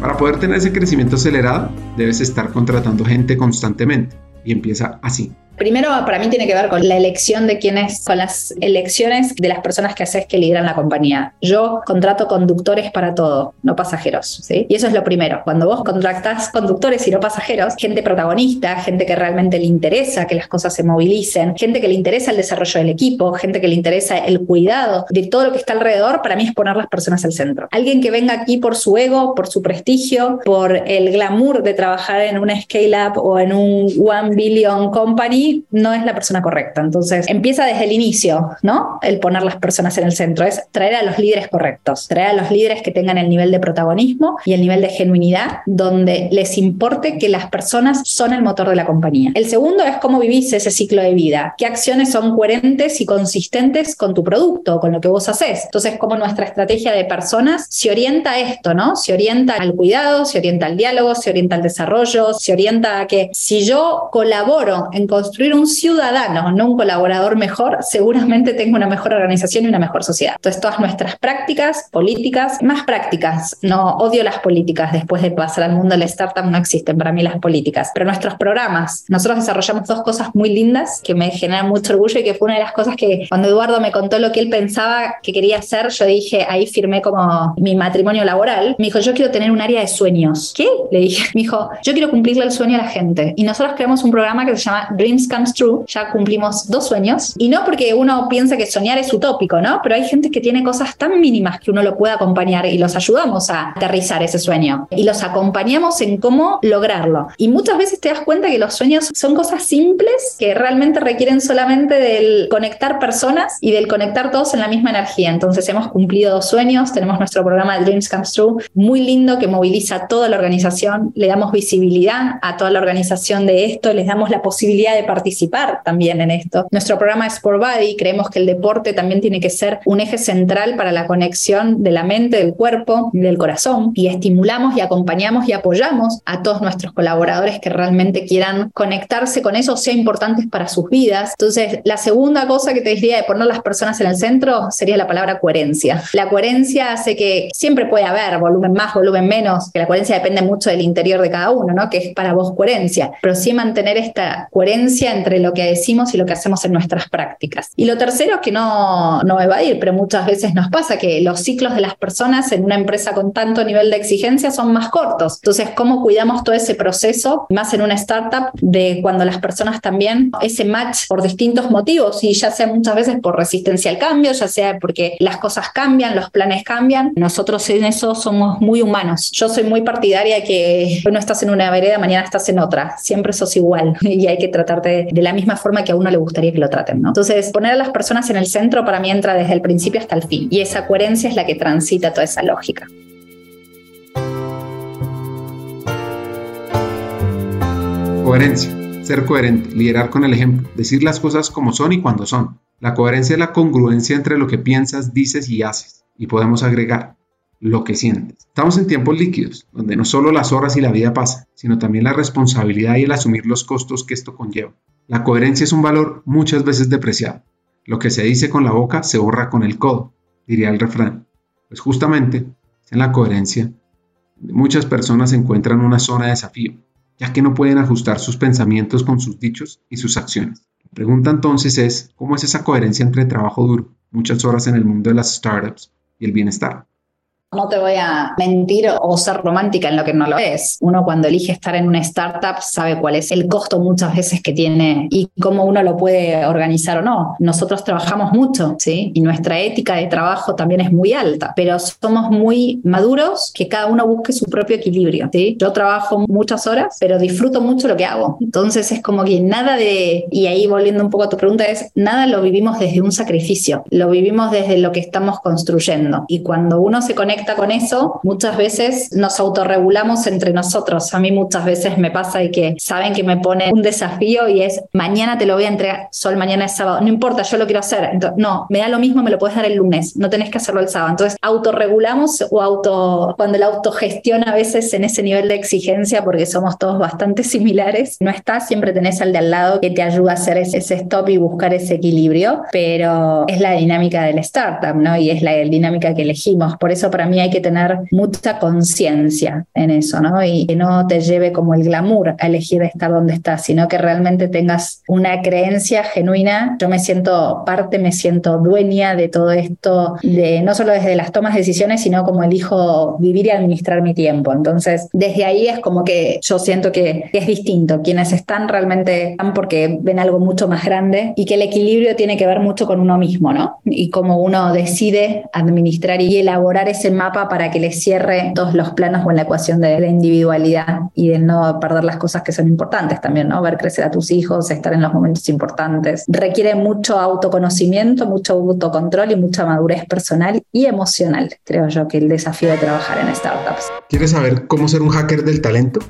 Para poder tener ese crecimiento acelerado, debes estar contratando gente constantemente. Y empieza así. Primero, para mí tiene que ver con la elección de quiénes, con las elecciones de las personas que haces que lideran la compañía. Yo contrato conductores para todo, no pasajeros, ¿sí? Y eso es lo primero. Cuando vos contratás conductores y no pasajeros, gente protagonista, gente que realmente le interesa que las cosas se movilicen, gente que le interesa el desarrollo del equipo, gente que le interesa el cuidado de todo lo que está alrededor, para mí es poner las personas al centro. Alguien que venga aquí por su ego, por su prestigio, por el glamour de trabajar en una scale-up o en un one billion company, no es la persona correcta. Entonces, empieza desde el inicio, ¿no? El poner las personas en el centro, es traer a los líderes correctos, traer a los líderes que tengan el nivel de protagonismo y el nivel de genuinidad, donde les importe que las personas son el motor de la compañía. El segundo es cómo vivís ese ciclo de vida, qué acciones son coherentes y consistentes con tu producto, con lo que vos haces. Entonces, cómo nuestra estrategia de personas se orienta a esto, ¿no? Se orienta al cuidado, se orienta al diálogo, se orienta al desarrollo, se orienta a que si yo colaboro en construir construir un ciudadano, no un colaborador mejor, seguramente tengo una mejor organización y una mejor sociedad. Entonces, todas nuestras prácticas, políticas, más prácticas, no odio las políticas, después de pasar al mundo de la startup no existen para mí las políticas, pero nuestros programas, nosotros desarrollamos dos cosas muy lindas que me generan mucho orgullo y que fue una de las cosas que cuando Eduardo me contó lo que él pensaba que quería hacer, yo dije, ahí firmé como mi matrimonio laboral. Me dijo, yo quiero tener un área de sueños. ¿Qué? Le dije, me dijo, yo quiero cumplirle el sueño a la gente. Y nosotros creamos un programa que se llama Dreams Comes True. Ya cumplimos dos sueños. Y no porque uno piensa que soñar es utópico, ¿no? Pero hay gente que tiene cosas tan mínimas que uno lo puede acompañar y los ayudamos a aterrizar ese sueño. Y los acompañamos en cómo lograrlo. Y muchas veces te das cuenta que los sueños son cosas simples que realmente requieren solamente del conectar personas y del conectar todos en la misma energía. Entonces hemos cumplido dos sueños, tenemos nuestro programa Dreams Comes True, muy lindo que moviliza a toda la organización, le damos visibilidad a toda la organización de esto, les damos la posibilidad de participar también en esto. Nuestro programa es Sport Body, creemos que el deporte también tiene que ser un eje central para la conexión de la mente, del cuerpo y del corazón y estimulamos y acompañamos y apoyamos a todos nuestros colaboradores que realmente quieran conectarse con eso, sea importantes para sus vidas. Entonces, la segunda cosa que te diría de poner las personas en el centro sería la palabra coherencia. La coherencia hace que siempre puede haber volumen más, volumen menos, que la coherencia depende mucho del interior de cada uno, ¿no? Que es para vos coherencia, pero sí mantener esta coherencia entre lo que decimos y lo que hacemos en nuestras prácticas. Y lo tercero es que no, no evadir, pero muchas veces nos pasa que los ciclos de las personas en una empresa con tanto nivel de exigencia son más cortos. Entonces, ¿cómo cuidamos todo ese proceso, más en una startup, de cuando las personas también, ese match por distintos motivos, y ya sea muchas veces por resistencia al cambio, ya sea porque las cosas cambian, los planes cambian. Nosotros en eso somos muy humanos. Yo soy muy partidaria que hoy no estás en una vereda, mañana estás en otra. Siempre sos igual y hay que tratarte de la misma forma que a uno le gustaría que lo traten. Entonces, poner a las personas en el centro para mí entra desde el principio hasta el fin y esa coherencia es la que transita toda esa lógica. Coherencia. Ser coherente, liderar con el ejemplo, decir las cosas como son y cuando son. La coherencia es la congruencia entre lo que piensas, dices y haces. Y podemos agregar lo que sientes. Estamos en tiempos líquidos, donde no solo las horas y la vida pasan, sino también la responsabilidad y el asumir los costos que esto conlleva. La coherencia es un valor muchas veces depreciado. Lo que se dice con la boca se borra con el codo, diría el refrán. Pues justamente en la coherencia muchas personas encuentran una zona de desafío, ya que no pueden ajustar sus pensamientos con sus dichos y sus acciones. La pregunta entonces es, ¿cómo es esa coherencia entre trabajo duro, muchas horas en el mundo de las startups y el bienestar? No te voy a mentir o ser romántica en lo que no lo es. Uno cuando elige estar en una startup sabe cuál es el costo muchas veces que tiene y cómo uno lo puede organizar o no. Nosotros trabajamos mucho, ¿sí? Y nuestra ética de trabajo también es muy alta, pero somos muy maduros que cada uno busque su propio equilibrio, ¿sí? Yo trabajo muchas horas, pero disfruto mucho lo que hago. Entonces es como que nada de, y ahí volviendo un poco a tu pregunta, es nada lo vivimos desde un sacrificio, lo vivimos desde lo que estamos construyendo. Y cuando uno se conecta con eso, muchas veces nos autorregulamos entre nosotros. A mí muchas veces me pasa y que saben que me pone un desafío y es mañana te lo voy a entregar, sol mañana es sábado, no importa, yo lo quiero hacer. Entonces, no, me da lo mismo, me lo puedes dar el lunes, no tenés que hacerlo el sábado. Entonces, autorregulamos o auto, cuando la autogestión a veces en ese nivel de exigencia, porque somos todos bastante similares, no está, siempre tenés al de al lado que te ayuda a hacer ese, ese stop y buscar ese equilibrio, pero es la dinámica del startup, ¿no? Y es la dinámica que elegimos. Por eso para mí hay que tener mucha conciencia en eso, ¿no? Y que no te lleve como el glamour a elegir estar donde estás, sino que realmente tengas una creencia genuina. Yo me siento parte, me siento dueña de todo esto, de no solo desde las tomas de decisiones, sino como elijo vivir y administrar mi tiempo. Entonces, desde ahí es como que yo siento que es distinto. Quienes están realmente están porque ven algo mucho más grande y que el equilibrio tiene que ver mucho con uno mismo, ¿no? Y cómo uno decide administrar y elaborar ese mapa para que le cierre todos los planos o la ecuación de la individualidad y de no perder las cosas que son importantes también, ¿no? Ver crecer a tus hijos, estar en los momentos importantes. Requiere mucho autoconocimiento, mucho autocontrol y mucha madurez personal y emocional, creo yo, que el desafío de trabajar en startups. ¿Quieres saber cómo ser un hacker del talento?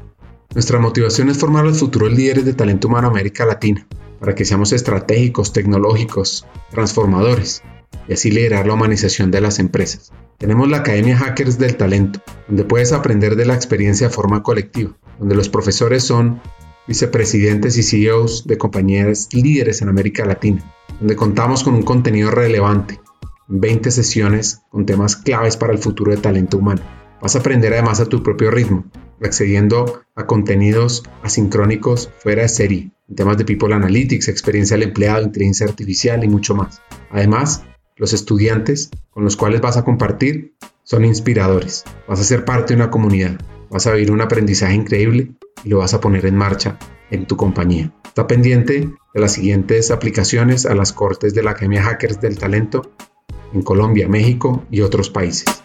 Nuestra motivación es formar los futuros líderes de talento humano América Latina, para que seamos estratégicos, tecnológicos, transformadores y así liderar la humanización de las empresas. Tenemos la Academia Hackers del Talento, donde puedes aprender de la experiencia de forma colectiva, donde los profesores son vicepresidentes y CEOs de compañías líderes en América Latina, donde contamos con un contenido relevante, 20 sesiones con temas claves para el futuro de talento humano. Vas a aprender además a tu propio ritmo, accediendo a contenidos asincrónicos fuera de serie, en temas de People Analytics, experiencia del empleado, inteligencia artificial y mucho más. Además, los estudiantes con los cuales vas a compartir son inspiradores. Vas a ser parte de una comunidad, vas a vivir un aprendizaje increíble y lo vas a poner en marcha en tu compañía. Está pendiente de las siguientes aplicaciones a las cortes de la Academia Hackers del Talento en Colombia, México y otros países.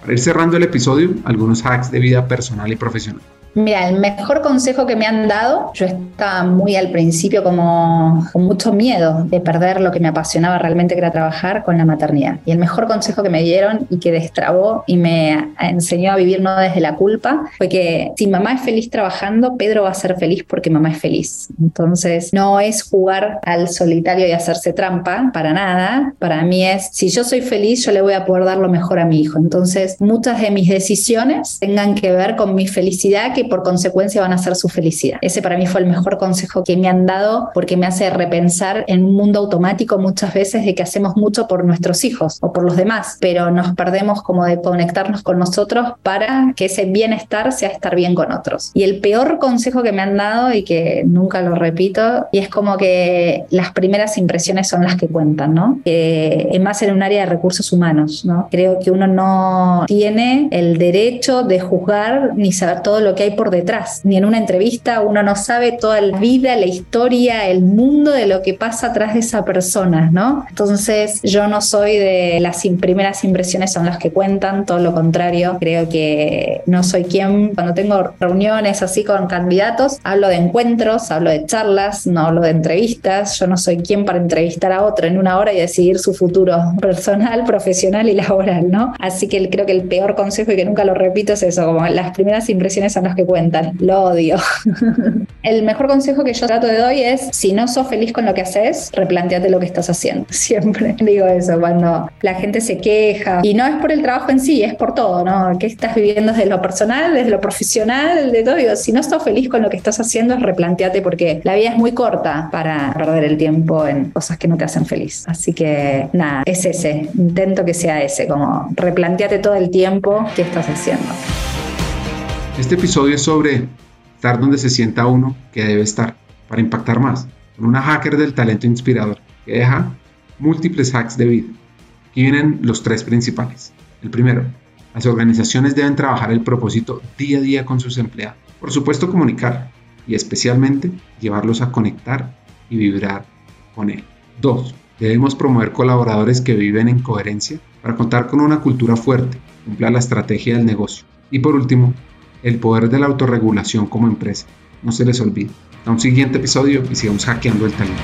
Para ir cerrando el episodio, algunos hacks de vida personal y profesional. Mira, el mejor consejo que me han dado, yo estaba muy al principio como con mucho miedo de perder lo que me apasionaba realmente, que era trabajar con la maternidad. Y el mejor consejo que me dieron y que destrabó y me enseñó a vivir no desde la culpa fue que si mamá es feliz trabajando, Pedro va a ser feliz porque mamá es feliz. Entonces, no es jugar al solitario y hacerse trampa para nada. Para mí es, si yo soy feliz, yo le voy a poder dar lo mejor a mi hijo. Entonces, muchas de mis decisiones tengan que ver con mi felicidad que por consecuencia van a ser su felicidad. Ese para mí fue el mejor consejo que me han dado porque me hace repensar en un mundo automático muchas veces de que hacemos mucho por nuestros hijos o por los demás, pero nos perdemos como de conectarnos con nosotros para que ese bienestar sea estar bien con otros. Y el peor consejo que me han dado y que nunca lo repito, y es como que las primeras impresiones son las que cuentan, ¿no? es más en un área de recursos humanos, ¿no? Creo que uno no tiene el derecho de juzgar ni saber todo lo que hay por detrás. Ni en una entrevista uno no sabe toda la vida, la historia, el mundo de lo que pasa atrás de esa persona, ¿no? Entonces yo no soy de las primeras impresiones son las que cuentan, todo lo contrario, creo que no soy quien, cuando tengo reuniones así con candidatos, hablo de encuentros, hablo de charlas, no hablo de entrevistas, yo no soy quien para entrevistar a otro en una hora y decidir su futuro personal, profesional y laboral, ¿no? Así que creo que el peor consejo y que nunca lo repito es eso, como las primeras impresiones son las que cuentan. Lo odio. el mejor consejo que yo trato de doy es, si no sos feliz con lo que haces, replanteate lo que estás haciendo. Siempre digo eso cuando la gente se queja. Y no es por el trabajo en sí, es por todo, ¿no? ¿Qué estás viviendo desde lo personal, desde lo profesional, de todo? Digo, si no sos feliz con lo que estás haciendo, replanteate porque la vida es muy corta para perder el tiempo en cosas que no te hacen feliz. Así que nada, es ese. Intento que sea ese, como replanteate todo el tiempo qué estás haciendo. Este episodio es sobre estar donde se sienta uno que debe estar para impactar más, con una hacker del talento inspirador que deja múltiples hacks de vida. Aquí vienen los tres principales. El primero, las organizaciones deben trabajar el propósito día a día con sus empleados. Por supuesto, comunicar y especialmente llevarlos a conectar y vibrar con él. Dos, debemos promover colaboradores que viven en coherencia para contar con una cultura fuerte, cumpla la estrategia del negocio. Y por último, el poder de la autorregulación como empresa. No se les olvide. A un siguiente episodio y sigamos hackeando el talento.